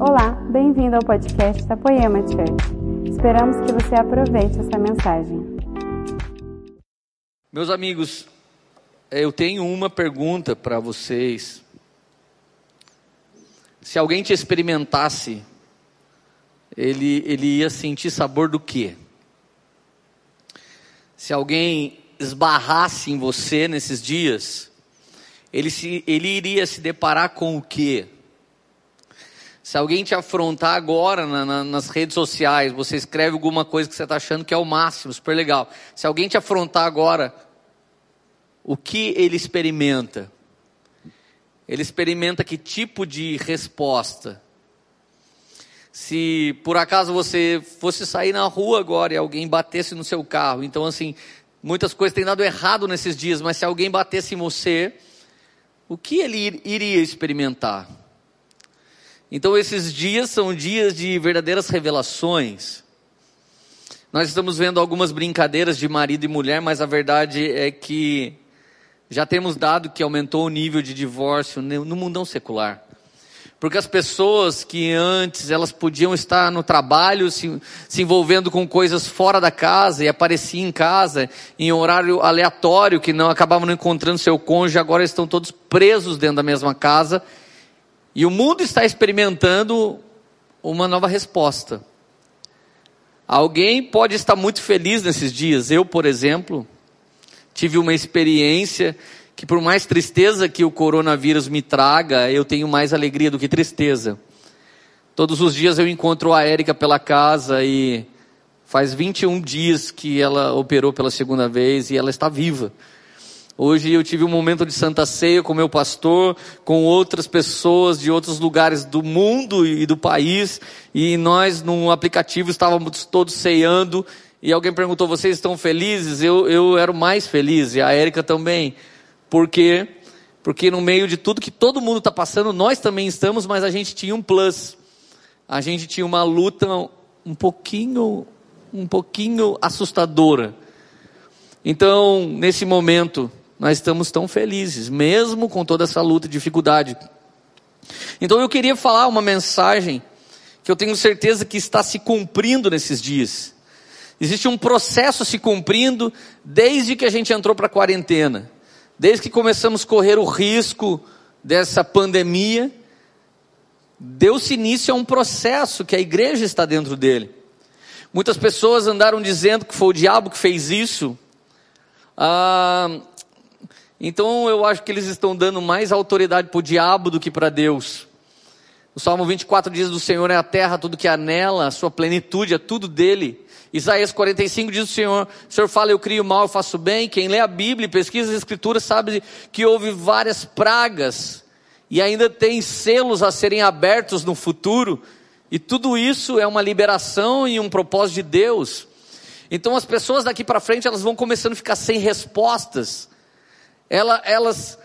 Olá, bem-vindo ao podcast da Poema Church. Esperamos que você aproveite essa mensagem. Meus amigos, eu tenho uma pergunta para vocês. Se alguém te experimentasse, ele, ele ia sentir sabor do quê? Se alguém esbarrasse em você nesses dias, ele, se, ele iria se deparar com o quê? Se alguém te afrontar agora na, na, nas redes sociais, você escreve alguma coisa que você está achando que é o máximo, super legal. Se alguém te afrontar agora, o que ele experimenta? Ele experimenta que tipo de resposta? Se por acaso você fosse sair na rua agora e alguém batesse no seu carro, então assim, muitas coisas têm dado errado nesses dias, mas se alguém batesse em você, o que ele iria experimentar? Então esses dias são dias de verdadeiras revelações. Nós estamos vendo algumas brincadeiras de marido e mulher, mas a verdade é que já temos dado que aumentou o nível de divórcio no mundão secular. Porque as pessoas que antes elas podiam estar no trabalho, se, se envolvendo com coisas fora da casa e apareciam em casa em horário aleatório, que não acabavam não encontrando seu cônjuge, agora estão todos presos dentro da mesma casa e o mundo está experimentando uma nova resposta. Alguém pode estar muito feliz nesses dias. Eu, por exemplo, tive uma experiência que, por mais tristeza que o coronavírus me traga, eu tenho mais alegria do que tristeza. Todos os dias eu encontro a Érica pela casa e faz 21 dias que ela operou pela segunda vez e ela está viva. Hoje eu tive um momento de santa ceia com meu pastor, com outras pessoas de outros lugares do mundo e do país, e nós num aplicativo estávamos todos ceando, e alguém perguntou, vocês estão felizes? Eu, eu era o mais feliz, e a Érica também. Por quê? Porque no meio de tudo que todo mundo está passando, nós também estamos, mas a gente tinha um plus. A gente tinha uma luta um pouquinho, um pouquinho assustadora. Então, nesse momento, nós estamos tão felizes, mesmo com toda essa luta e dificuldade. Então eu queria falar uma mensagem que eu tenho certeza que está se cumprindo nesses dias. Existe um processo se cumprindo desde que a gente entrou para a quarentena, desde que começamos a correr o risco dessa pandemia. Deu-se início a um processo que a igreja está dentro dele. Muitas pessoas andaram dizendo que foi o diabo que fez isso. Ah, então eu acho que eles estão dando mais autoridade para o diabo do que para Deus. O Salmo 24 diz: Do Senhor é a terra, tudo que há nela, a sua plenitude, é tudo dele. Isaías 45 diz o Senhor: O Senhor fala, eu crio mal, eu faço bem. Quem lê a Bíblia e pesquisa as Escrituras sabe que houve várias pragas e ainda tem selos a serem abertos no futuro. E tudo isso é uma liberação e um propósito de Deus. Então as pessoas daqui para frente elas vão começando a ficar sem respostas ela, elas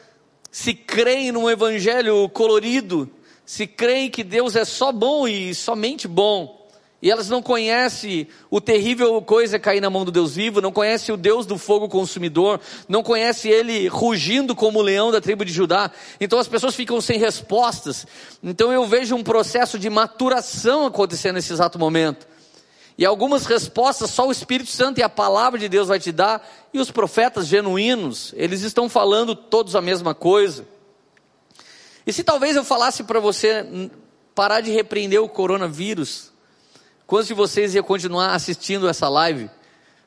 se creem num evangelho colorido, se creem que Deus é só bom e somente bom. E elas não conhecem o terrível coisa cair na mão do Deus vivo, não conhecem o Deus do fogo consumidor, não conhecem ele rugindo como o leão da tribo de Judá. Então as pessoas ficam sem respostas. Então eu vejo um processo de maturação acontecendo nesse exato momento. E algumas respostas só o Espírito Santo e a palavra de Deus vai te dar, e os profetas genuínos, eles estão falando todos a mesma coisa. E se talvez eu falasse para você parar de repreender o coronavírus, quantos de vocês iam continuar assistindo essa live?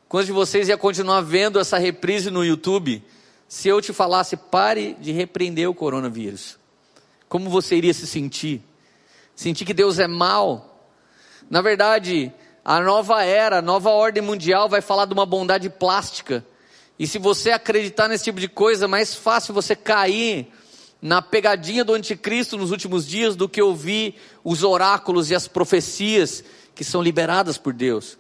Quantos de vocês iam continuar vendo essa reprise no YouTube? Se eu te falasse, pare de repreender o coronavírus, como você iria se sentir? Sentir que Deus é mal? Na verdade, a nova era, a nova ordem mundial vai falar de uma bondade plástica. E se você acreditar nesse tipo de coisa, é mais fácil você cair na pegadinha do anticristo nos últimos dias do que ouvir os oráculos e as profecias que são liberadas por Deus.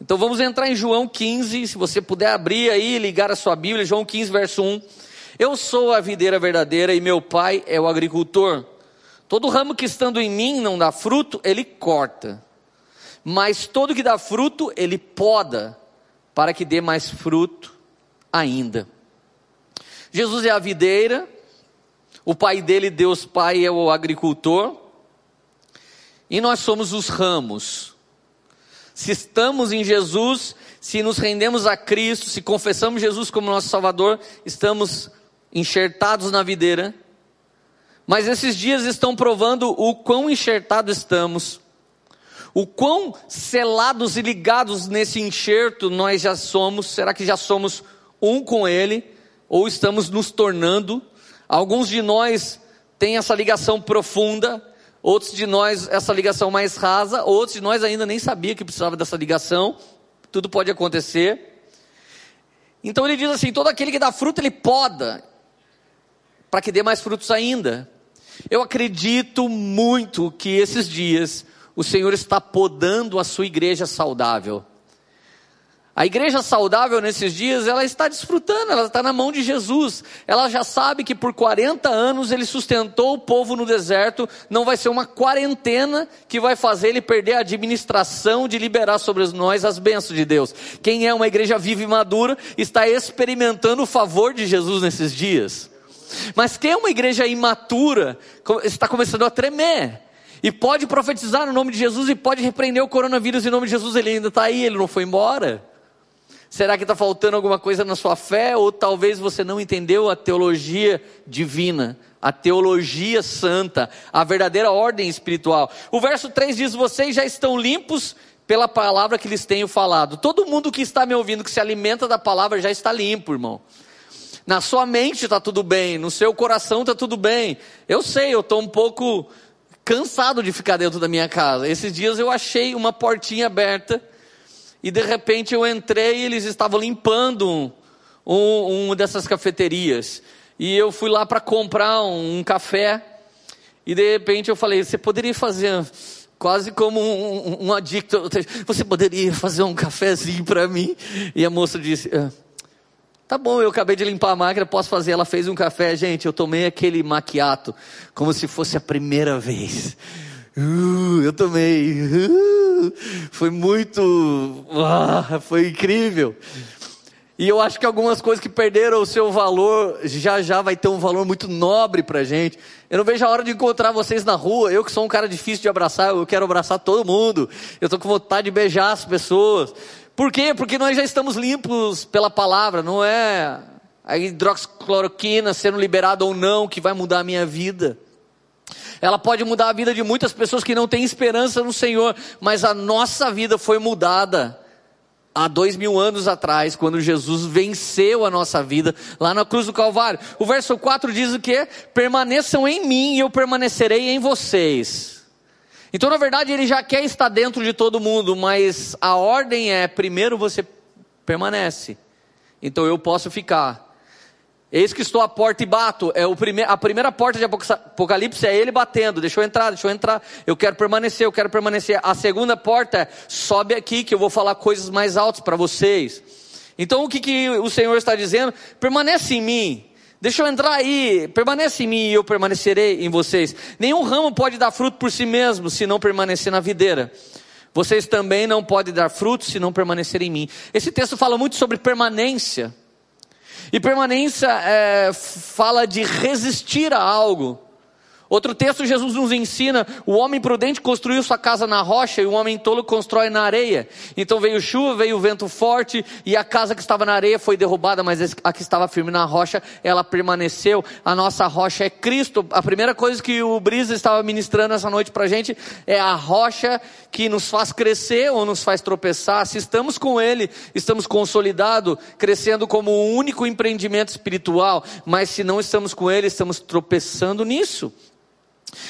Então vamos entrar em João 15, se você puder abrir aí, ligar a sua Bíblia, João 15, verso 1. Eu sou a videira verdadeira e meu pai é o agricultor. Todo ramo que estando em mim não dá fruto, ele corta mas todo que dá fruto, ele poda, para que dê mais fruto ainda. Jesus é a videira, o pai dele, Deus Pai, é o agricultor, e nós somos os ramos. Se estamos em Jesus, se nos rendemos a Cristo, se confessamos Jesus como nosso Salvador, estamos enxertados na videira. Mas esses dias estão provando o quão enxertados estamos, o quão selados e ligados nesse enxerto nós já somos. Será que já somos um com Ele? Ou estamos nos tornando? Alguns de nós têm essa ligação profunda, outros de nós essa ligação mais rasa, outros de nós ainda nem sabia que precisava dessa ligação. Tudo pode acontecer. Então ele diz assim: todo aquele que dá fruto, ele poda, para que dê mais frutos ainda. Eu acredito muito que esses dias o Senhor está podando a sua igreja saudável. A igreja saudável nesses dias, ela está desfrutando, ela está na mão de Jesus. Ela já sabe que por 40 anos ele sustentou o povo no deserto, não vai ser uma quarentena que vai fazer ele perder a administração de liberar sobre nós as bênçãos de Deus. Quem é uma igreja viva e madura está experimentando o favor de Jesus nesses dias. Mas quem é uma igreja imatura está começando a tremer. E pode profetizar no nome de Jesus e pode repreender o coronavírus em nome de Jesus, ele ainda está aí, ele não foi embora. Será que está faltando alguma coisa na sua fé? Ou talvez você não entendeu a teologia divina, a teologia santa, a verdadeira ordem espiritual. O verso 3 diz: Vocês já estão limpos pela palavra que lhes tenho falado. Todo mundo que está me ouvindo, que se alimenta da palavra, já está limpo, irmão. Na sua mente está tudo bem, no seu coração está tudo bem. Eu sei, eu estou um pouco cansado de ficar dentro da minha casa. Esses dias eu achei uma portinha aberta e de repente eu entrei e eles estavam limpando um, um, um dessas cafeterias. E eu fui lá para comprar um, um, café e de repente eu falei: você poderia fazer quase como um, um adicto, você poderia fazer um cafezinho para mim? E a moça disse: ah, Tá bom, eu acabei de limpar a máquina, posso fazer. Ela fez um café, gente. Eu tomei aquele maquiato como se fosse a primeira vez. Uh, eu tomei. Uh, foi muito. Uh, foi incrível. E eu acho que algumas coisas que perderam o seu valor, já já vai ter um valor muito nobre pra gente. Eu não vejo a hora de encontrar vocês na rua. Eu que sou um cara difícil de abraçar, eu quero abraçar todo mundo. Eu tô com vontade de beijar as pessoas. Por quê? Porque nós já estamos limpos pela palavra, não é a hidroxicloroquina sendo liberada ou não que vai mudar a minha vida. Ela pode mudar a vida de muitas pessoas que não têm esperança no Senhor, mas a nossa vida foi mudada há dois mil anos atrás, quando Jesus venceu a nossa vida lá na cruz do Calvário. O verso 4 diz o que? Permaneçam em mim e eu permanecerei em vocês. Então, na verdade, ele já quer estar dentro de todo mundo, mas a ordem é: primeiro você permanece. Então eu posso ficar. Eis que estou à porta e bato. É o prime a primeira porta de Apocalipse é ele batendo. Deixa eu entrar, deixa eu entrar. Eu quero permanecer, eu quero permanecer. A segunda porta é sobe aqui que eu vou falar coisas mais altas para vocês. Então o que, que o Senhor está dizendo? Permanece em mim. Deixa eu entrar aí, permanece em mim e eu permanecerei em vocês. Nenhum ramo pode dar fruto por si mesmo se não permanecer na videira. Vocês também não podem dar fruto se não permanecerem em mim. Esse texto fala muito sobre permanência. E permanência é, fala de resistir a algo. Outro texto, Jesus nos ensina: o homem prudente construiu sua casa na rocha e o homem tolo constrói na areia. Então veio chuva, veio vento forte e a casa que estava na areia foi derrubada, mas a que estava firme na rocha, ela permaneceu. A nossa rocha é Cristo. A primeira coisa que o Brisa estava ministrando essa noite para a gente é a rocha que nos faz crescer ou nos faz tropeçar. Se estamos com Ele, estamos consolidados, crescendo como o único empreendimento espiritual, mas se não estamos com Ele, estamos tropeçando nisso.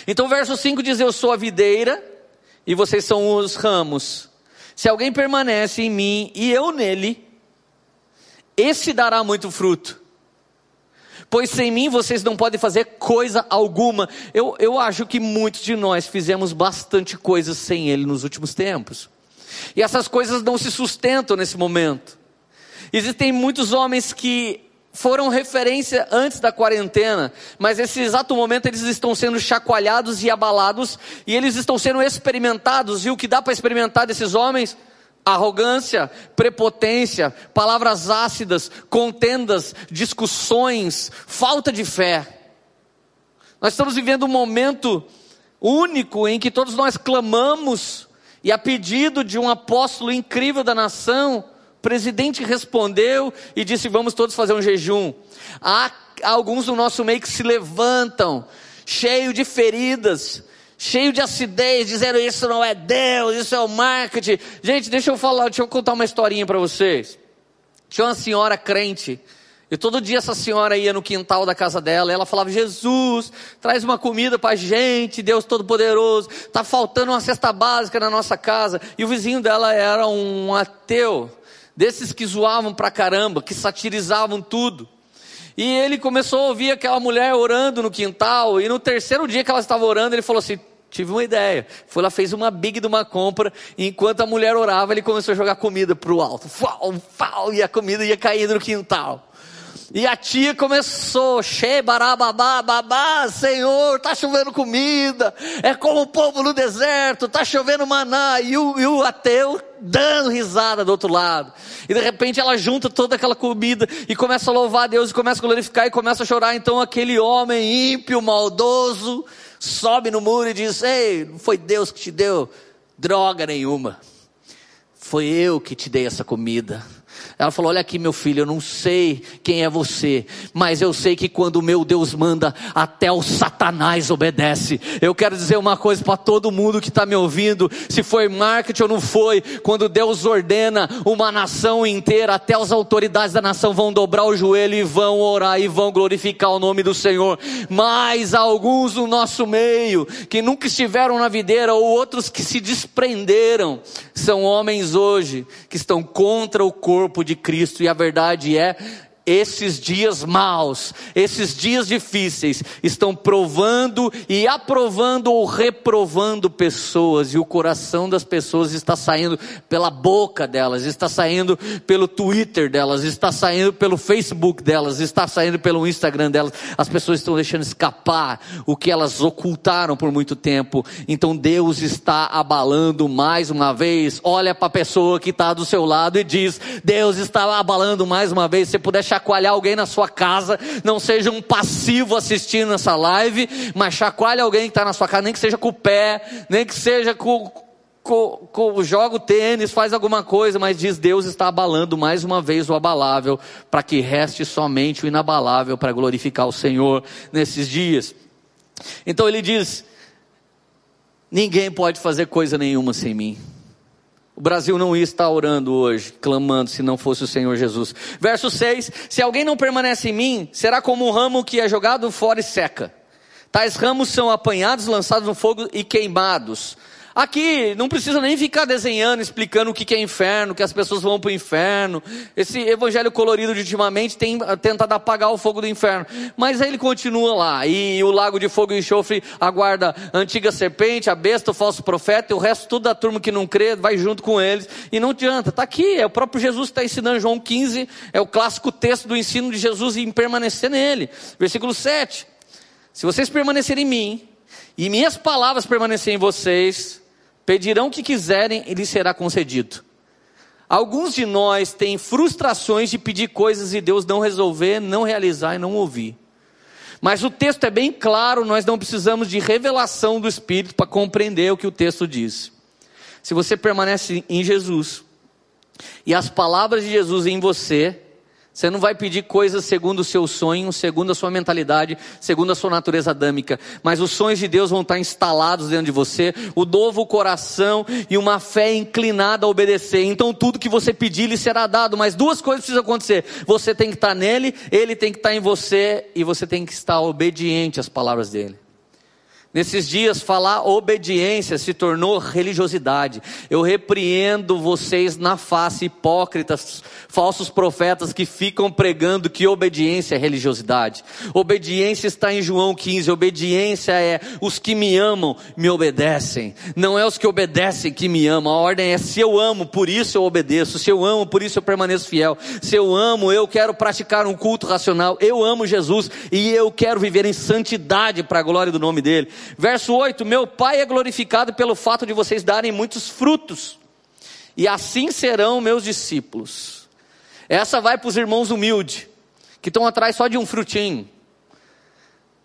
Então, verso 5 diz: Eu sou a videira e vocês são os ramos. Se alguém permanece em mim e eu nele, esse dará muito fruto. Pois sem mim vocês não podem fazer coisa alguma. Eu, eu acho que muitos de nós fizemos bastante coisas sem Ele nos últimos tempos. E essas coisas não se sustentam nesse momento. Existem muitos homens que foram referência antes da quarentena, mas nesse exato momento eles estão sendo chacoalhados e abalados, e eles estão sendo experimentados, e o que dá para experimentar desses homens? Arrogância, prepotência, palavras ácidas, contendas, discussões, falta de fé. Nós estamos vivendo um momento único em que todos nós clamamos, e a pedido de um apóstolo incrível da nação, presidente respondeu e disse: Vamos todos fazer um jejum. Há alguns do nosso meio que se levantam, cheio de feridas, cheio de acidez, dizendo isso não é Deus, isso é o marketing. Gente, deixa eu falar, deixa eu contar uma historinha para vocês. Tinha uma senhora crente, e todo dia essa senhora ia no quintal da casa dela, e ela falava: Jesus, traz uma comida para a gente, Deus Todo-Poderoso, está faltando uma cesta básica na nossa casa. E o vizinho dela era um ateu, desses que zoavam pra caramba, que satirizavam tudo. E ele começou a ouvir aquela mulher orando no quintal, e no terceiro dia que ela estava orando, ele falou assim: tive uma ideia. Foi lá, fez uma big de uma compra, e enquanto a mulher orava, ele começou a jogar comida para o alto. Fau, fau, e a comida ia caindo no quintal. E a tia começou, barababá, babá, Senhor, tá chovendo comida, é como o povo no deserto, tá chovendo maná, e o, e o ateu dando risada do outro lado. E de repente ela junta toda aquela comida e começa a louvar a Deus, e começa a glorificar, e começa a chorar. Então aquele homem ímpio, maldoso, sobe no muro e diz: Ei, não foi Deus que te deu droga nenhuma, foi eu que te dei essa comida. Ela falou: Olha aqui, meu filho, eu não sei quem é você, mas eu sei que quando o meu Deus manda, até o Satanás obedece. Eu quero dizer uma coisa para todo mundo que está me ouvindo: se foi marketing ou não foi, quando Deus ordena uma nação inteira, até as autoridades da nação vão dobrar o joelho e vão orar e vão glorificar o nome do Senhor. Mas alguns no nosso meio, que nunca estiveram na videira, ou outros que se desprenderam, são homens hoje que estão contra o corpo de Cristo, e a verdade é esses dias maus, esses dias difíceis, estão provando e aprovando ou reprovando pessoas, e o coração das pessoas está saindo pela boca delas, está saindo pelo Twitter delas, está saindo pelo Facebook delas, está saindo pelo Instagram delas. As pessoas estão deixando escapar o que elas ocultaram por muito tempo. Então Deus está abalando mais uma vez. Olha para a pessoa que está do seu lado e diz: Deus está abalando mais uma vez. Se puder chacoalhar alguém na sua casa, não seja um passivo assistindo essa live, mas chacoalhe alguém que está na sua casa, nem que seja com o pé, nem que seja com, com, com, joga o tênis, faz alguma coisa, mas diz Deus está abalando mais uma vez o abalável, para que reste somente o inabalável para glorificar o Senhor nesses dias. Então ele diz: ninguém pode fazer coisa nenhuma sem mim. O Brasil não ia estar orando hoje, clamando, se não fosse o Senhor Jesus. Verso 6: Se alguém não permanece em mim, será como um ramo que é jogado fora e seca. Tais ramos são apanhados, lançados no fogo e queimados. Aqui não precisa nem ficar desenhando, explicando o que é inferno, que as pessoas vão para o inferno. Esse evangelho colorido de ultimamente tem tentado apagar o fogo do inferno. Mas aí ele continua lá. E o lago de fogo e enxofre aguarda a antiga serpente, a besta, o falso profeta, e o resto tudo da turma que não crê, vai junto com eles. E não adianta. Está aqui, é o próprio Jesus que está ensinando. João 15 é o clássico texto do ensino de Jesus em permanecer nele. Versículo 7. Se vocês permanecerem em mim, e minhas palavras permanecerem em vocês, Pedirão o que quiserem e lhes será concedido. Alguns de nós têm frustrações de pedir coisas e Deus não resolver, não realizar e não ouvir. Mas o texto é bem claro, nós não precisamos de revelação do Espírito para compreender o que o texto diz. Se você permanece em Jesus e as palavras de Jesus em você, você não vai pedir coisas segundo o seu sonho, segundo a sua mentalidade, segundo a sua natureza adâmica, mas os sonhos de Deus vão estar instalados dentro de você, o novo coração e uma fé inclinada a obedecer. Então tudo que você pedir lhe será dado, mas duas coisas precisam acontecer. Você tem que estar nele, ele tem que estar em você e você tem que estar obediente às palavras dele. Nesses dias, falar obediência se tornou religiosidade. Eu repreendo vocês na face, hipócritas, falsos profetas que ficam pregando que obediência é religiosidade. Obediência está em João 15. Obediência é os que me amam me obedecem. Não é os que obedecem que me amam. A ordem é se eu amo, por isso eu obedeço. Se eu amo, por isso eu permaneço fiel. Se eu amo, eu quero praticar um culto racional. Eu amo Jesus e eu quero viver em santidade para a glória do nome dele. Verso 8: Meu Pai é glorificado pelo fato de vocês darem muitos frutos, e assim serão meus discípulos. Essa vai para os irmãos humildes, que estão atrás só de um frutinho.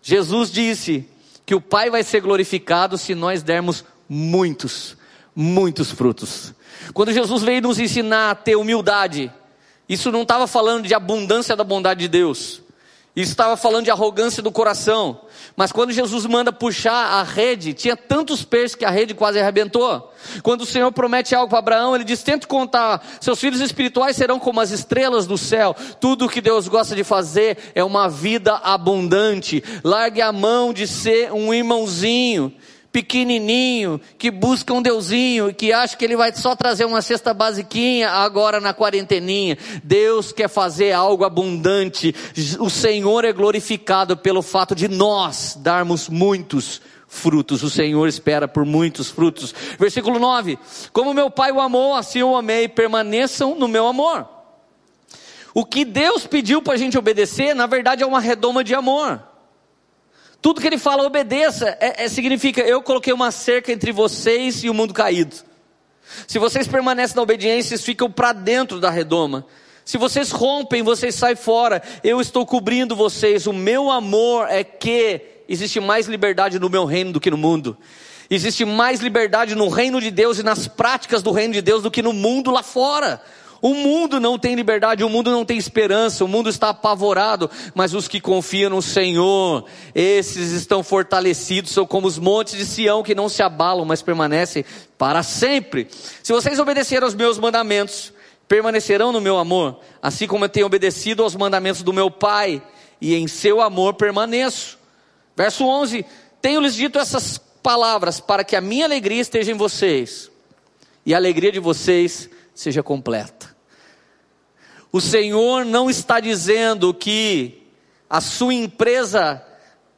Jesus disse que o Pai vai ser glorificado se nós dermos muitos, muitos frutos. Quando Jesus veio nos ensinar a ter humildade, isso não estava falando de abundância da bondade de Deus. Isso estava falando de arrogância do coração. Mas quando Jesus manda puxar a rede, tinha tantos peixes que a rede quase arrebentou. Quando o Senhor promete algo para Abraão, ele diz: tente contar, seus filhos espirituais serão como as estrelas do céu. Tudo o que Deus gosta de fazer é uma vida abundante. Largue a mão de ser um irmãozinho pequenininho, que busca um deusinho, que acha que ele vai só trazer uma cesta basiquinha agora na quarenteninha. Deus quer fazer algo abundante. O Senhor é glorificado pelo fato de nós darmos muitos frutos. O Senhor espera por muitos frutos. Versículo 9: Como meu Pai o amou, assim eu amei, permaneçam no meu amor. O que Deus pediu para a gente obedecer, na verdade é uma redoma de amor. Tudo que ele fala, obedeça, é, é, significa eu coloquei uma cerca entre vocês e o mundo caído. Se vocês permanecem na obediência, vocês ficam para dentro da redoma. Se vocês rompem, vocês saem fora. Eu estou cobrindo vocês. O meu amor é que existe mais liberdade no meu reino do que no mundo. Existe mais liberdade no reino de Deus e nas práticas do reino de Deus do que no mundo lá fora. O mundo não tem liberdade, o mundo não tem esperança, o mundo está apavorado, mas os que confiam no Senhor, esses estão fortalecidos, são como os montes de Sião que não se abalam, mas permanecem para sempre. Se vocês obedecerem aos meus mandamentos, permanecerão no meu amor, assim como eu tenho obedecido aos mandamentos do meu Pai, e em seu amor permaneço. Verso 11: Tenho-lhes dito essas palavras para que a minha alegria esteja em vocês, e a alegria de vocês seja completa. O Senhor não está dizendo que a sua empresa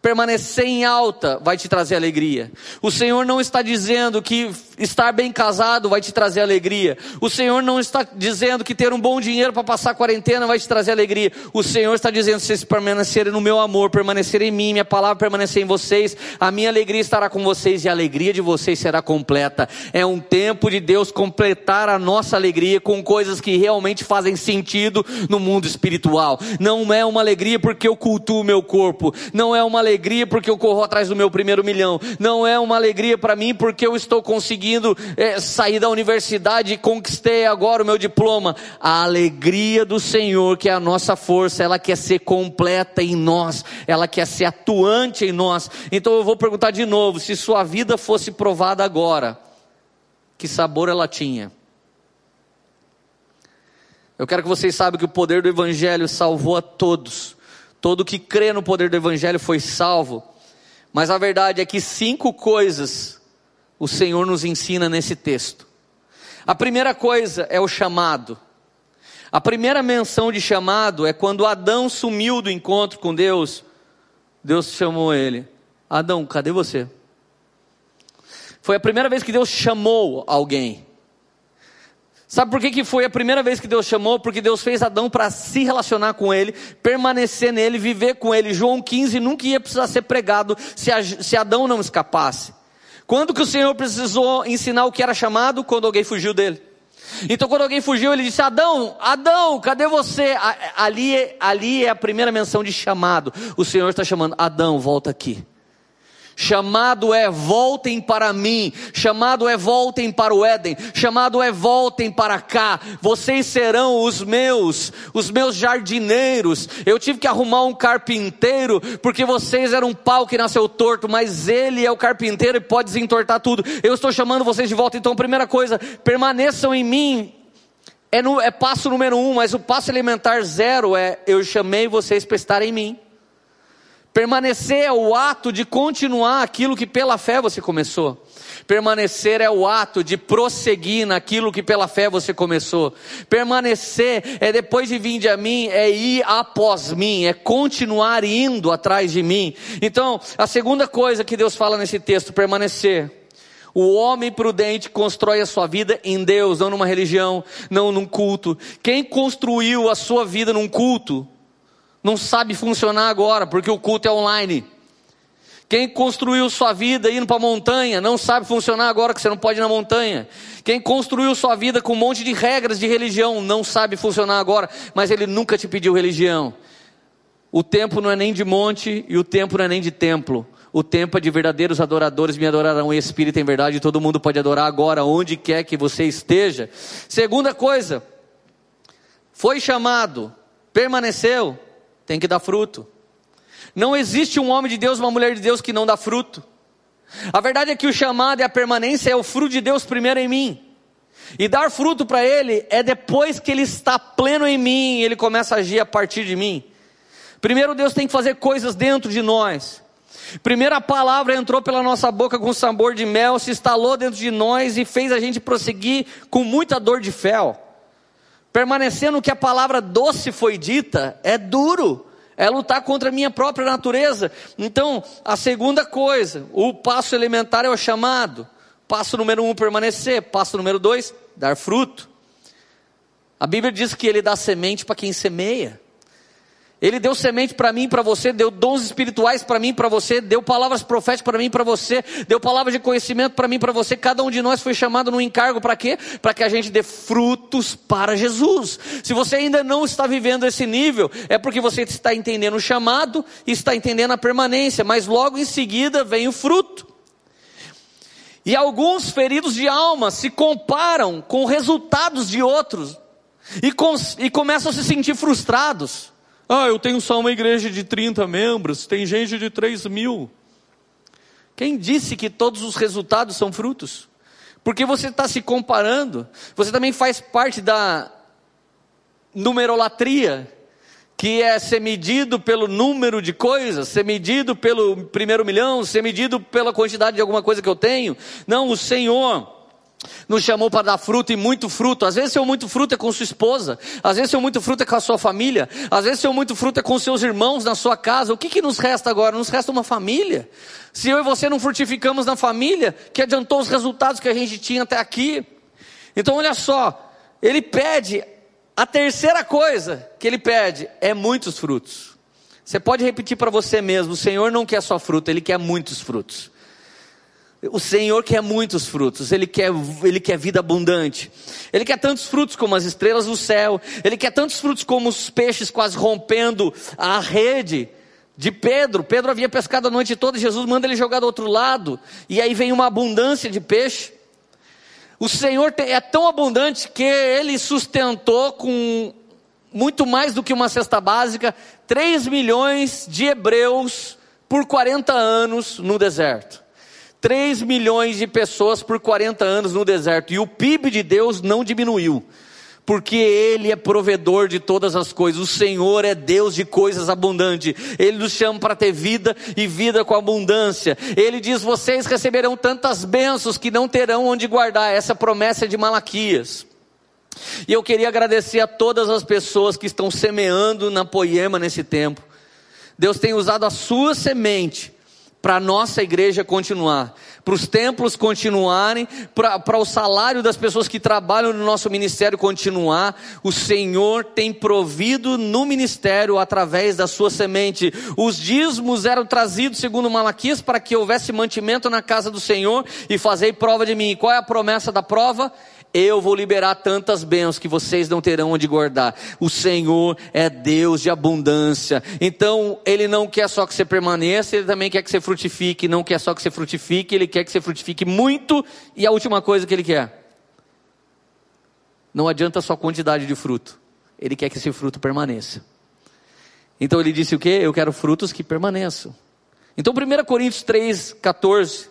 permanecer em alta vai te trazer alegria. O Senhor não está dizendo que estar bem casado vai te trazer alegria. O Senhor não está dizendo que ter um bom dinheiro para passar a quarentena vai te trazer alegria. O Senhor está dizendo: se vocês permanecerem no meu amor, permanecerem em mim, minha palavra permanecer em vocês, a minha alegria estará com vocês e a alegria de vocês será completa. É um tempo de Deus completar a nossa alegria com coisas que realmente fazem sentido no mundo espiritual. Não é uma alegria porque eu cultuo meu corpo. Não é uma alegria porque eu corro atrás do meu primeiro milhão. Não é uma alegria para mim porque eu estou conseguindo conseguindo é, sair da universidade e conquistei agora o meu diploma. A alegria do Senhor, que é a nossa força, ela quer ser completa em nós, ela quer ser atuante em nós. Então eu vou perguntar de novo: se sua vida fosse provada agora, que sabor ela tinha? Eu quero que vocês saibam que o poder do Evangelho salvou a todos. Todo que crê no poder do Evangelho foi salvo. Mas a verdade é que cinco coisas o Senhor nos ensina nesse texto. A primeira coisa é o chamado. A primeira menção de chamado é quando Adão sumiu do encontro com Deus. Deus chamou ele: Adão, cadê você? Foi a primeira vez que Deus chamou alguém. Sabe por que, que foi a primeira vez que Deus chamou? Porque Deus fez Adão para se relacionar com ele, permanecer nele, viver com ele. João 15 nunca ia precisar ser pregado se, se Adão não escapasse. Quando que o Senhor precisou ensinar o que era chamado? Quando alguém fugiu dele. Então, quando alguém fugiu, ele disse: Adão, Adão, cadê você? Ali, ali é a primeira menção de chamado. O Senhor está chamando: Adão, volta aqui. Chamado é voltem para mim, chamado é voltem para o Éden, chamado é voltem para cá. Vocês serão os meus, os meus jardineiros. Eu tive que arrumar um carpinteiro porque vocês eram um pau que nasceu torto, mas ele é o carpinteiro e pode desentortar tudo. Eu estou chamando vocês de volta. Então, primeira coisa, permaneçam em mim. É, no, é passo número um, mas o passo elementar zero é eu chamei vocês para estar em mim. Permanecer é o ato de continuar aquilo que pela fé você começou. Permanecer é o ato de prosseguir naquilo que pela fé você começou. Permanecer é depois de vir de mim, é ir após mim, é continuar indo atrás de mim. Então, a segunda coisa que Deus fala nesse texto, permanecer. O homem prudente constrói a sua vida em Deus, não numa religião, não num culto. Quem construiu a sua vida num culto, não sabe funcionar agora, porque o culto é online. Quem construiu sua vida indo para a montanha não sabe funcionar agora que você não pode ir na montanha. Quem construiu sua vida com um monte de regras de religião não sabe funcionar agora, mas ele nunca te pediu religião. O tempo não é nem de monte e o tempo não é nem de templo. O tempo é de verdadeiros adoradores me adorarão em espírito em verdade. Todo mundo pode adorar agora, onde quer que você esteja. Segunda coisa, foi chamado, permaneceu, tem que dar fruto. Não existe um homem de Deus, uma mulher de Deus que não dá fruto. A verdade é que o chamado e a permanência é o fruto de Deus primeiro em mim. E dar fruto para Ele é depois que Ele está pleno em mim, Ele começa a agir a partir de mim. Primeiro Deus tem que fazer coisas dentro de nós. Primeiro a palavra entrou pela nossa boca com sabor de mel, se instalou dentro de nós e fez a gente prosseguir com muita dor de fel. Permanecendo que a palavra doce foi dita, é duro, é lutar contra a minha própria natureza. Então, a segunda coisa, o passo elementar é o chamado. Passo número um, permanecer. Passo número dois, dar fruto. A Bíblia diz que ele dá semente para quem semeia. Ele deu semente para mim, para você, deu dons espirituais para mim, para você, deu palavras proféticas para mim, para você, deu palavras de conhecimento para mim, para você. Cada um de nós foi chamado no encargo para quê? Para que a gente dê frutos para Jesus. Se você ainda não está vivendo esse nível, é porque você está entendendo o chamado e está entendendo a permanência, mas logo em seguida vem o fruto. E alguns feridos de alma se comparam com resultados de outros e, com, e começam a se sentir frustrados. Ah, eu tenho só uma igreja de 30 membros, tem gente de 3 mil. Quem disse que todos os resultados são frutos? Porque você está se comparando, você também faz parte da numerolatria, que é ser medido pelo número de coisas, ser medido pelo primeiro milhão, ser medido pela quantidade de alguma coisa que eu tenho. Não, o Senhor nos chamou para dar fruto e muito fruto. Às vezes seu muito fruto é com sua esposa, às vezes seu muito fruto é com a sua família, às vezes seu muito fruto é com seus irmãos na sua casa. O que, que nos resta agora? Nos resta uma família. Se eu e você não frutificamos na família, que adiantou os resultados que a gente tinha até aqui. Então olha só, ele pede, a terceira coisa que ele pede é muitos frutos. Você pode repetir para você mesmo: o Senhor não quer só fruto, Ele quer muitos frutos. O Senhor quer muitos frutos, Ele quer, Ele quer vida abundante. Ele quer tantos frutos como as estrelas do céu, Ele quer tantos frutos como os peixes quase rompendo a rede de Pedro. Pedro havia pescado a noite toda, Jesus manda ele jogar do outro lado, e aí vem uma abundância de peixe. O Senhor é tão abundante que Ele sustentou com muito mais do que uma cesta básica, 3 milhões de hebreus por 40 anos no deserto. 3 milhões de pessoas por 40 anos no deserto. E o PIB de Deus não diminuiu. Porque Ele é provedor de todas as coisas, o Senhor é Deus de coisas abundantes, Ele nos chama para ter vida e vida com abundância. Ele diz: Vocês receberão tantas bênçãos que não terão onde guardar. Essa promessa é de Malaquias. E eu queria agradecer a todas as pessoas que estão semeando na Poema nesse tempo. Deus tem usado a sua semente para a nossa igreja continuar, para os templos continuarem, para o salário das pessoas que trabalham no nosso ministério continuar, o Senhor tem provido no ministério através da sua semente. Os dízimos eram trazidos, segundo Malaquias, para que houvesse mantimento na casa do Senhor e fazei prova de mim. Qual é a promessa da prova? Eu vou liberar tantas bênçãos que vocês não terão onde guardar. O Senhor é Deus de abundância. Então, Ele não quer só que você permaneça, Ele também quer que você frutifique. Não quer só que você frutifique, Ele quer que você frutifique muito. E a última coisa que Ele quer: não adianta só quantidade de fruto, Ele quer que esse fruto permaneça. Então, Ele disse o que? Eu quero frutos que permaneçam. Então, 1 Coríntios 3, 14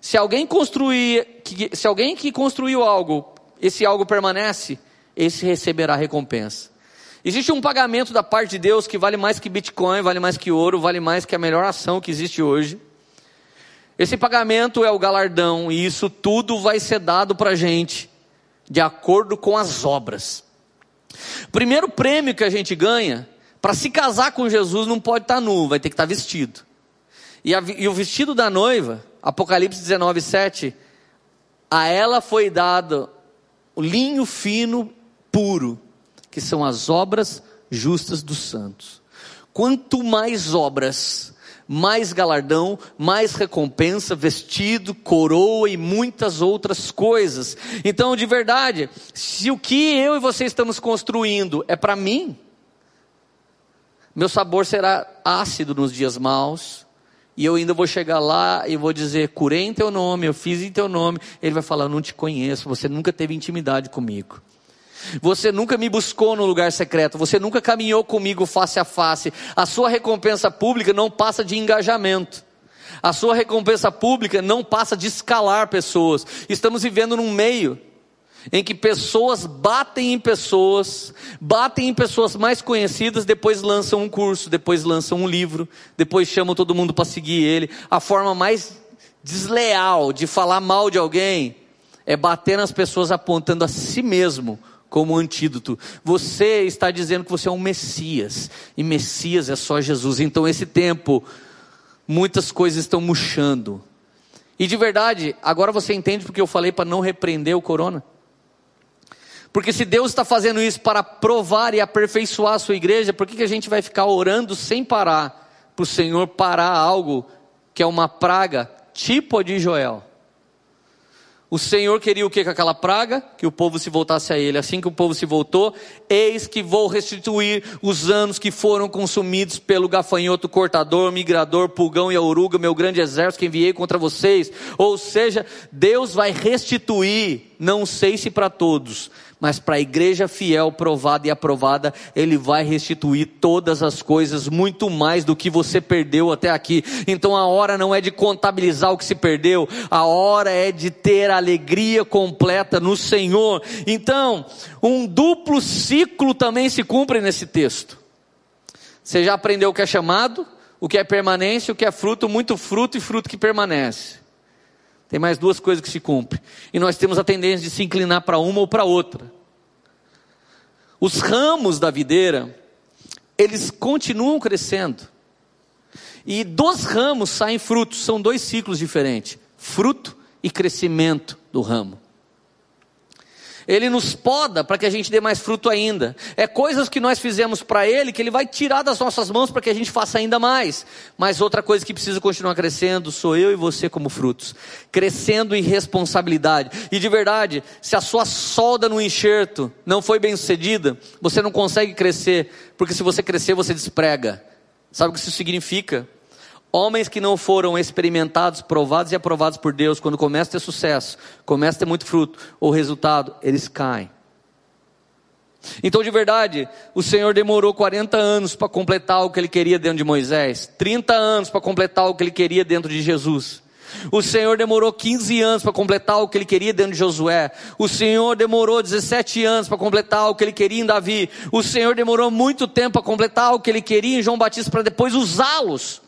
se alguém construir, se alguém que construiu algo, esse algo permanece, esse receberá recompensa. Existe um pagamento da parte de Deus que vale mais que Bitcoin, vale mais que ouro, vale mais que a melhor ação que existe hoje. Esse pagamento é o galardão e isso tudo vai ser dado para a gente de acordo com as obras. Primeiro prêmio que a gente ganha para se casar com Jesus não pode estar tá nu, vai ter que estar tá vestido. E, a, e o vestido da noiva Apocalipse 19, 7. A ela foi dado o linho fino, puro, que são as obras justas dos santos. Quanto mais obras, mais galardão, mais recompensa, vestido, coroa e muitas outras coisas. Então, de verdade, se o que eu e você estamos construindo é para mim, meu sabor será ácido nos dias maus, e eu ainda vou chegar lá e vou dizer: curei em teu nome, eu fiz em teu nome. Ele vai falar: não te conheço, você nunca teve intimidade comigo. Você nunca me buscou no lugar secreto, você nunca caminhou comigo face a face. A sua recompensa pública não passa de engajamento. A sua recompensa pública não passa de escalar pessoas. Estamos vivendo num meio em que pessoas batem em pessoas, batem em pessoas mais conhecidas, depois lançam um curso, depois lançam um livro, depois chamam todo mundo para seguir ele. A forma mais desleal de falar mal de alguém é bater nas pessoas apontando a si mesmo como antídoto. Você está dizendo que você é um Messias, e Messias é só Jesus. Então, esse tempo, muitas coisas estão murchando. E de verdade, agora você entende porque eu falei para não repreender o corona? Porque se Deus está fazendo isso para provar e aperfeiçoar a sua igreja, por que, que a gente vai ficar orando sem parar para o Senhor parar algo que é uma praga tipo a de Joel? O Senhor queria o que com aquela praga? Que o povo se voltasse a Ele. Assim que o povo se voltou, eis que vou restituir os anos que foram consumidos pelo gafanhoto cortador, migrador, pulgão e oruga, meu grande exército que enviei contra vocês. Ou seja, Deus vai restituir, não sei se para todos, mas para a igreja fiel, provada e aprovada, Ele vai restituir todas as coisas, muito mais do que você perdeu até aqui. Então a hora não é de contabilizar o que se perdeu, a hora é de ter alegria completa no Senhor. Então, um duplo ciclo também se cumpre nesse texto. Você já aprendeu o que é chamado, o que é permanência, o que é fruto, muito fruto e fruto que permanece. Tem mais duas coisas que se cumprem. E nós temos a tendência de se inclinar para uma ou para outra. Os ramos da videira, eles continuam crescendo. E dos ramos saem frutos, são dois ciclos diferentes: fruto e crescimento do ramo. Ele nos poda para que a gente dê mais fruto ainda. É coisas que nós fizemos para Ele que Ele vai tirar das nossas mãos para que a gente faça ainda mais. Mas outra coisa que precisa continuar crescendo sou eu e você como frutos. Crescendo em responsabilidade. E de verdade, se a sua solda no enxerto não foi bem sucedida, você não consegue crescer. Porque se você crescer, você desprega. Sabe o que isso significa? Homens que não foram experimentados, provados e aprovados por Deus, quando começam a ter sucesso, começam a ter muito fruto, o resultado, eles caem. Então, de verdade, o Senhor demorou 40 anos para completar o que ele queria dentro de Moisés, 30 anos para completar o que ele queria dentro de Jesus. O Senhor demorou 15 anos para completar o que ele queria dentro de Josué. O Senhor demorou 17 anos para completar o que ele queria em Davi. O Senhor demorou muito tempo para completar o que ele queria em João Batista para depois usá-los.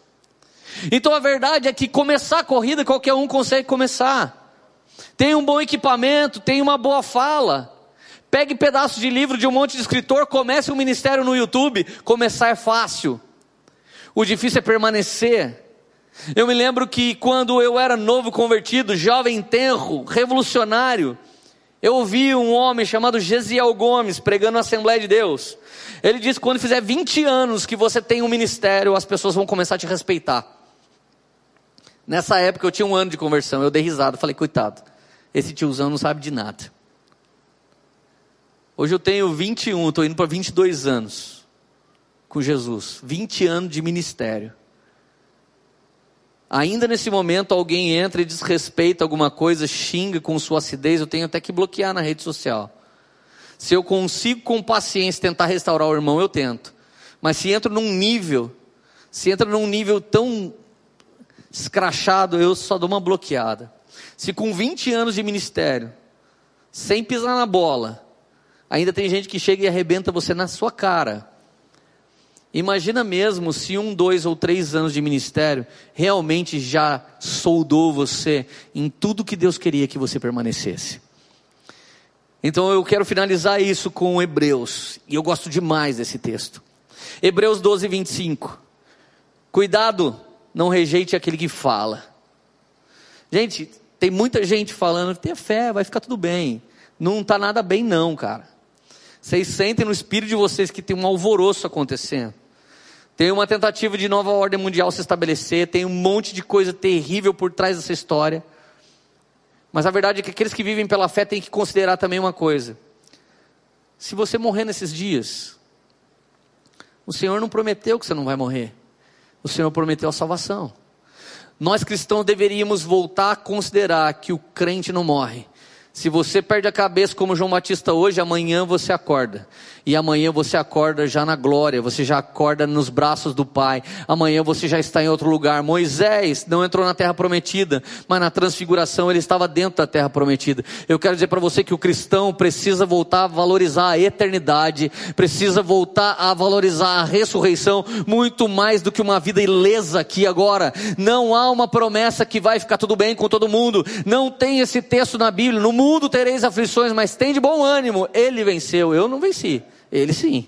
Então a verdade é que começar a corrida qualquer um consegue começar. Tem um bom equipamento, tem uma boa fala. Pegue pedaços de livro de um monte de escritor, comece um ministério no YouTube. Começar é fácil. O difícil é permanecer. Eu me lembro que quando eu era novo convertido, jovem tenro, revolucionário, eu ouvi um homem chamado Gesiel Gomes pregando na Assembleia de Deus. Ele disse: quando fizer 20 anos que você tem um ministério, as pessoas vão começar a te respeitar. Nessa época eu tinha um ano de conversão, eu dei risada, falei, coitado, esse tiozão não sabe de nada. Hoje eu tenho 21, estou indo para 22 anos com Jesus, 20 anos de ministério. Ainda nesse momento alguém entra e desrespeita alguma coisa, xinga com sua acidez, eu tenho até que bloquear na rede social. Se eu consigo com paciência tentar restaurar o irmão, eu tento. Mas se entra num nível, se entra num nível tão escrachado, eu só dou uma bloqueada. Se com 20 anos de ministério, sem pisar na bola, ainda tem gente que chega e arrebenta você na sua cara. Imagina mesmo se um, dois ou três anos de ministério realmente já soldou você em tudo que Deus queria que você permanecesse. Então eu quero finalizar isso com Hebreus, e eu gosto demais desse texto. Hebreus 12, 25. Cuidado não rejeite aquele que fala. Gente, tem muita gente falando, tenha fé, vai ficar tudo bem. Não está nada bem não, cara. Vocês sentem no espírito de vocês que tem um alvoroço acontecendo. Tem uma tentativa de nova ordem mundial se estabelecer, tem um monte de coisa terrível por trás dessa história. Mas a verdade é que aqueles que vivem pela fé têm que considerar também uma coisa. Se você morrer nesses dias, o Senhor não prometeu que você não vai morrer o Senhor prometeu a salvação. Nós cristãos deveríamos voltar a considerar que o crente não morre. Se você perde a cabeça como João Batista hoje, amanhã você acorda. E amanhã você acorda já na glória, você já acorda nos braços do Pai. Amanhã você já está em outro lugar. Moisés não entrou na terra prometida, mas na transfiguração ele estava dentro da terra prometida. Eu quero dizer para você que o cristão precisa voltar a valorizar a eternidade, precisa voltar a valorizar a ressurreição muito mais do que uma vida ilesa aqui agora. Não há uma promessa que vai ficar tudo bem com todo mundo. Não tem esse texto na Bíblia. No mundo tereis aflições, mas tem de bom ânimo. Ele venceu, eu não venci. Ele sim.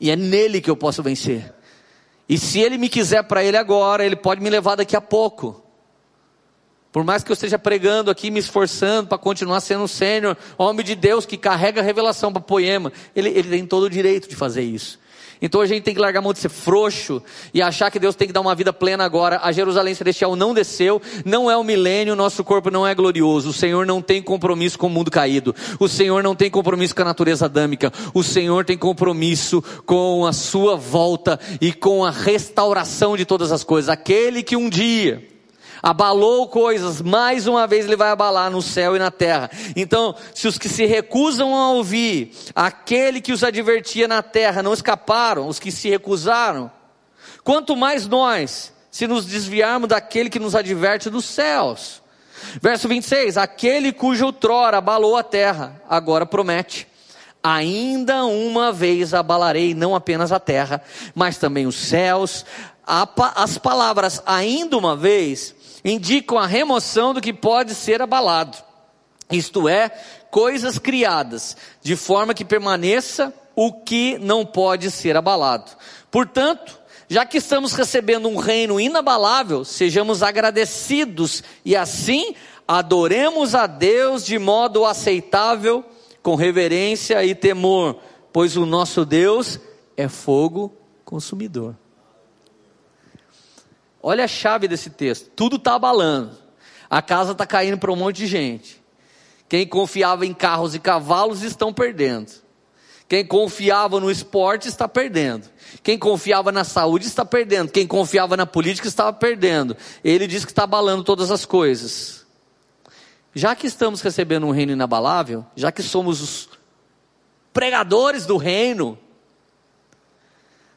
E é nele que eu posso vencer. E se ele me quiser para ele agora, ele pode me levar daqui a pouco. Por mais que eu esteja pregando aqui, me esforçando para continuar sendo um sênior, homem de Deus que carrega a revelação para poema, ele, ele tem todo o direito de fazer isso. Então a gente tem que largar a mão de ser frouxo e achar que Deus tem que dar uma vida plena agora. A Jerusalém Celestial não desceu, não é o milênio, nosso corpo não é glorioso. O Senhor não tem compromisso com o mundo caído. O Senhor não tem compromisso com a natureza adâmica. O Senhor tem compromisso com a sua volta e com a restauração de todas as coisas. Aquele que um dia abalou coisas, mais uma vez ele vai abalar no céu e na terra. Então, se os que se recusam a ouvir aquele que os advertia na terra não escaparam, os que se recusaram, quanto mais nós, se nos desviarmos daquele que nos adverte dos céus. Verso 26: Aquele cujo outrora abalou a terra, agora promete. Ainda uma vez abalarei não apenas a terra, mas também os céus. As palavras ainda uma vez indicam a remoção do que pode ser abalado, isto é, coisas criadas, de forma que permaneça o que não pode ser abalado. Portanto, já que estamos recebendo um reino inabalável, sejamos agradecidos e assim adoremos a Deus de modo aceitável, com reverência e temor, pois o nosso Deus é fogo consumidor. Olha a chave desse texto. Tudo está abalando. A casa está caindo para um monte de gente. Quem confiava em carros e cavalos estão perdendo. Quem confiava no esporte está perdendo. Quem confiava na saúde está perdendo. Quem confiava na política estava perdendo. Ele diz que está abalando todas as coisas. Já que estamos recebendo um reino inabalável, já que somos os pregadores do reino,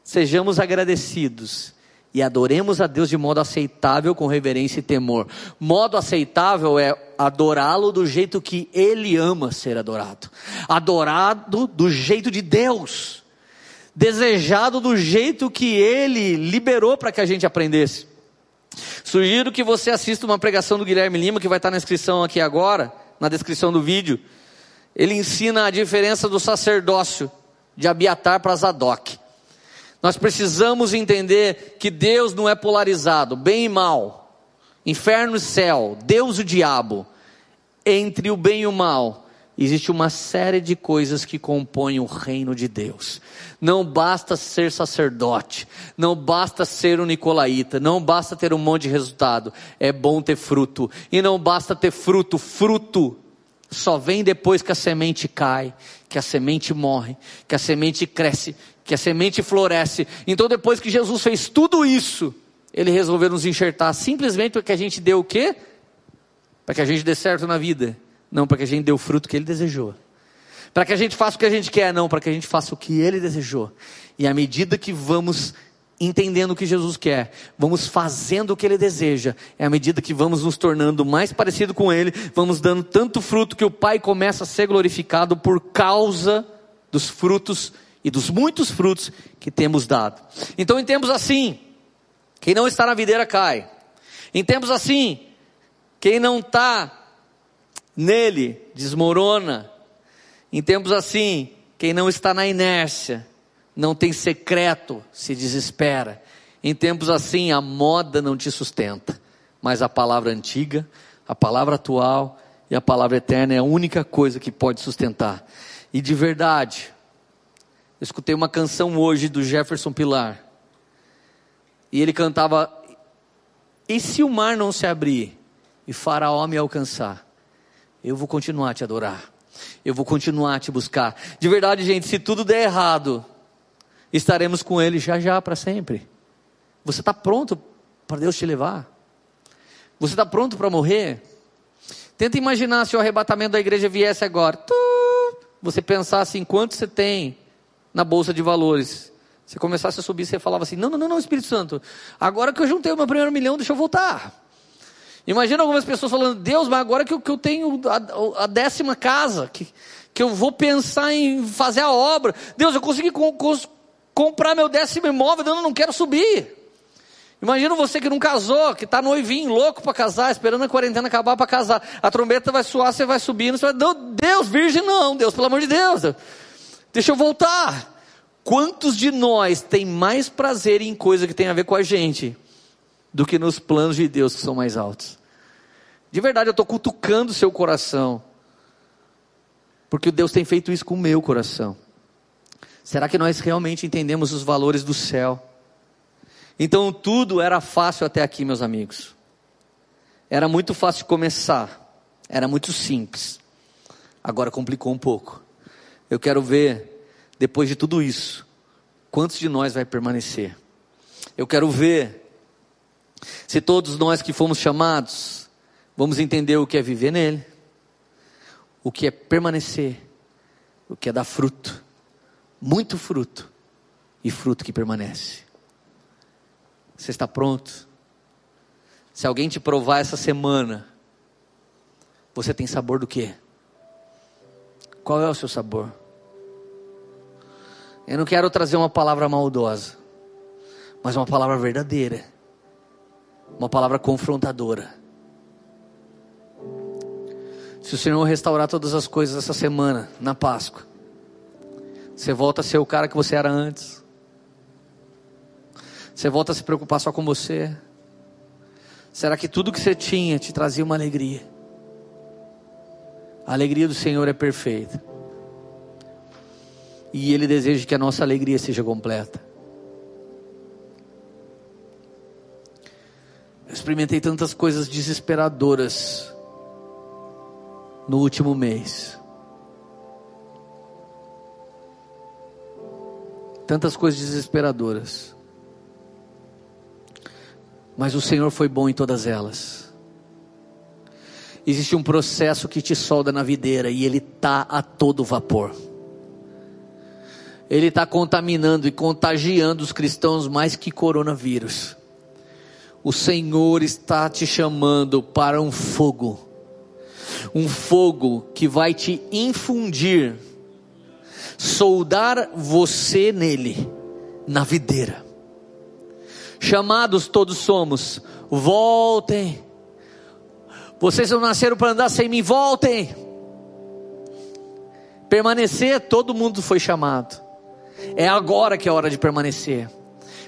sejamos agradecidos e adoremos a Deus de modo aceitável, com reverência e temor. Modo aceitável é adorá-lo do jeito que ele ama ser adorado, adorado do jeito de Deus, desejado do jeito que ele liberou para que a gente aprendesse. Sugiro que você assista uma pregação do Guilherme Lima, que vai estar na descrição aqui agora, na descrição do vídeo. Ele ensina a diferença do sacerdócio de Abiatar para Zadok. Nós precisamos entender que Deus não é polarizado, bem e mal, inferno e céu, Deus e o diabo. Entre o bem e o mal, existe uma série de coisas que compõem o reino de Deus. Não basta ser sacerdote, não basta ser um nicolaíta, não basta ter um monte de resultado, é bom ter fruto. E não basta ter fruto, fruto só vem depois que a semente cai, que a semente morre, que a semente cresce, que a semente floresce. Então, depois que Jesus fez tudo isso, ele resolveu nos enxertar simplesmente para que a gente dê o quê? Para que a gente dê certo na vida. Não para que a gente dê o fruto que ele desejou. Para que a gente faça o que a gente quer, não, para que a gente faça o que ele desejou. E à medida que vamos entendendo o que Jesus quer, vamos fazendo o que Ele deseja, é à medida que vamos nos tornando mais parecido com Ele, vamos dando tanto fruto que o Pai começa a ser glorificado por causa dos frutos e dos muitos frutos que temos dado. Então, em tempos assim, quem não está na videira cai. Em tempos assim, quem não está nele desmorona. Em tempos assim, quem não está na inércia, não tem secreto, se desespera. Em tempos assim, a moda não te sustenta, mas a palavra antiga, a palavra atual e a palavra eterna é a única coisa que pode sustentar. E de verdade, eu escutei uma canção hoje do Jefferson Pilar. E ele cantava: E se o mar não se abrir e Faraó me alcançar, eu vou continuar a te adorar. Eu vou continuar a te buscar. De verdade, gente, se tudo der errado, estaremos com Ele já já para sempre. Você está pronto para Deus te levar? Você está pronto para morrer? Tenta imaginar se o arrebatamento da igreja viesse agora. Você pensasse em quanto você tem na bolsa de valores. Você começasse a subir, você falava assim: não, não, não, não, Espírito Santo, agora que eu juntei o meu primeiro milhão, deixa eu voltar. Imagina algumas pessoas falando: Deus, mas agora que eu, que eu tenho a, a, décima casa, que, que eu vou pensar em fazer a obra. Deus, eu consegui com, com, comprar meu décimo imóvel, eu não quero subir. Imagina você que não casou, que está noivinho, louco para casar, esperando a quarentena acabar para casar. A trombeta vai soar, você vai subindo, você vai, Deus, virgem não, Deus, pelo amor de Deus. Deixa eu voltar. Quantos de nós tem mais prazer em coisa que tem a ver com a gente do que nos planos de Deus que são mais altos? De verdade, eu estou cutucando o seu coração. Porque Deus tem feito isso com o meu coração. Será que nós realmente entendemos os valores do céu? Então tudo era fácil até aqui, meus amigos. Era muito fácil começar. Era muito simples. Agora complicou um pouco. Eu quero ver, depois de tudo isso, quantos de nós vai permanecer. Eu quero ver se todos nós que fomos chamados vamos entender o que é viver nele, o que é permanecer, o que é dar fruto, muito fruto e fruto que permanece. Você está pronto? Se alguém te provar essa semana, você tem sabor do quê? Qual é o seu sabor? Eu não quero trazer uma palavra maldosa, mas uma palavra verdadeira, uma palavra confrontadora. Se o Senhor restaurar todas as coisas essa semana, na Páscoa, você volta a ser o cara que você era antes. Você volta a se preocupar só com você? Será que tudo que você tinha te trazia uma alegria? A alegria do Senhor é perfeita. E Ele deseja que a nossa alegria seja completa. Eu experimentei tantas coisas desesperadoras no último mês. Tantas coisas desesperadoras mas o Senhor foi bom em todas elas. Existe um processo que te solda na videira e ele está a todo vapor. Ele está contaminando e contagiando os cristãos mais que coronavírus. O Senhor está te chamando para um fogo, um fogo que vai te infundir, soldar você nele, na videira chamados todos somos, voltem. Vocês não nasceram para andar sem mim, voltem. Permanecer, todo mundo foi chamado. É agora que é hora de permanecer.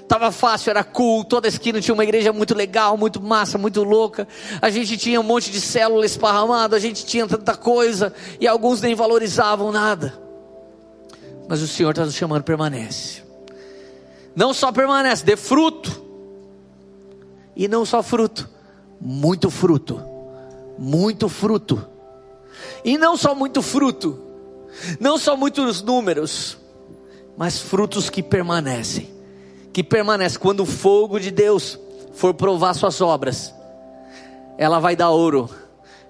Tava fácil, era cool, toda esquina tinha uma igreja muito legal, muito massa, muito louca. A gente tinha um monte de célula esparramada, a gente tinha tanta coisa, e alguns nem valorizavam nada. Mas o Senhor está nos chamando, permanece. Não só permanece, dê fruto. E não só fruto, muito fruto. Muito fruto. E não só muito fruto, não só muitos números, mas frutos que permanecem. Que permanecem quando o fogo de Deus for provar suas obras. Ela vai dar ouro,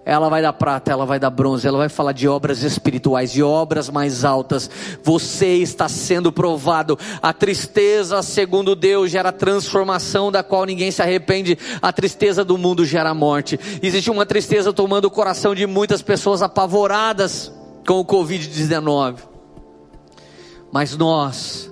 ela vai dar prata, ela vai dar bronze, ela vai falar de obras espirituais, de obras mais altas. Você está sendo provado. A tristeza, segundo Deus, gera transformação da qual ninguém se arrepende. A tristeza do mundo gera morte. Existe uma tristeza tomando o coração de muitas pessoas apavoradas com o Covid-19. Mas nós,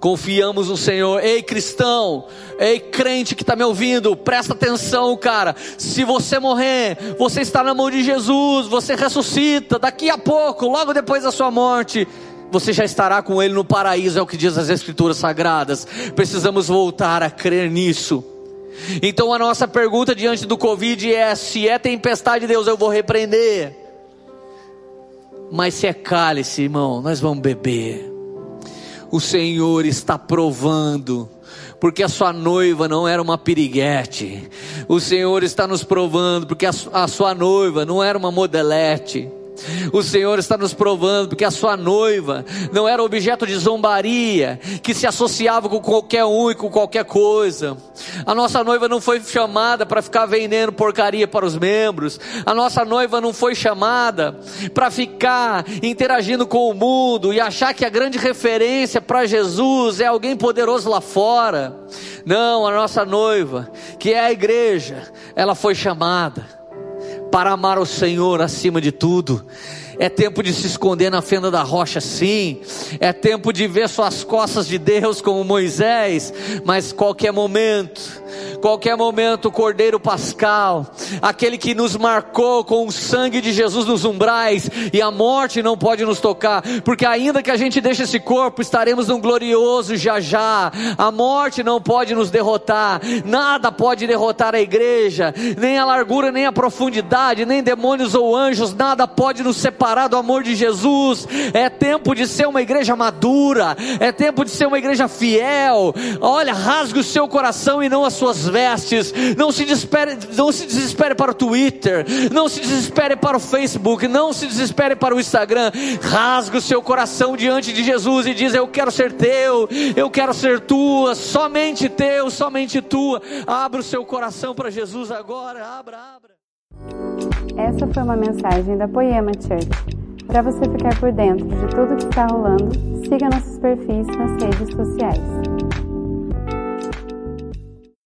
Confiamos no Senhor. Ei, cristão, ei, crente que está me ouvindo, presta atenção, cara. Se você morrer, você está na mão de Jesus, você ressuscita. Daqui a pouco, logo depois da sua morte, você já estará com Ele no paraíso, é o que diz as Escrituras Sagradas. Precisamos voltar a crer nisso. Então a nossa pergunta diante do Covid é: se é tempestade de Deus, eu vou repreender. Mas se é cálice, irmão, nós vamos beber o Senhor está provando, porque a sua noiva não era uma piriguete, o Senhor está nos provando, porque a, a sua noiva não era uma modelete, O Senhor está nos provando porque a sua noiva não era objeto de zombaria, que se associava com qualquer um e com qualquer coisa. A nossa noiva não foi chamada para ficar vendendo porcaria para os membros. A nossa noiva não foi chamada para ficar interagindo com o mundo e achar que a grande referência para Jesus é alguém poderoso lá fora. Não, a nossa noiva, que é a igreja, ela foi chamada para amar o Senhor acima de tudo. É tempo de se esconder na fenda da rocha, sim. É tempo de ver suas costas de Deus como Moisés. Mas qualquer momento, qualquer momento, o Cordeiro Pascal, aquele que nos marcou com o sangue de Jesus nos umbrais, e a morte não pode nos tocar, porque ainda que a gente deixe esse corpo, estaremos num glorioso já já. A morte não pode nos derrotar, nada pode derrotar a igreja, nem a largura, nem a profundidade, nem demônios ou anjos, nada pode nos separar do amor de Jesus. É tempo de ser uma igreja madura, é tempo de ser uma igreja fiel. Olha, rasgue o seu coração e não as suas vestes. Não se desespere, não se desespere para o Twitter, não se desespere para o Facebook, não se desespere para o Instagram. Rasgue o seu coração diante de Jesus e diz: Eu quero ser teu, eu quero ser tua, somente teu, somente tua. Abra o seu coração para Jesus agora, abra, abra. Essa foi uma mensagem da Poema Church. Para você ficar por dentro de tudo que está rolando, siga nossos perfis nas redes sociais.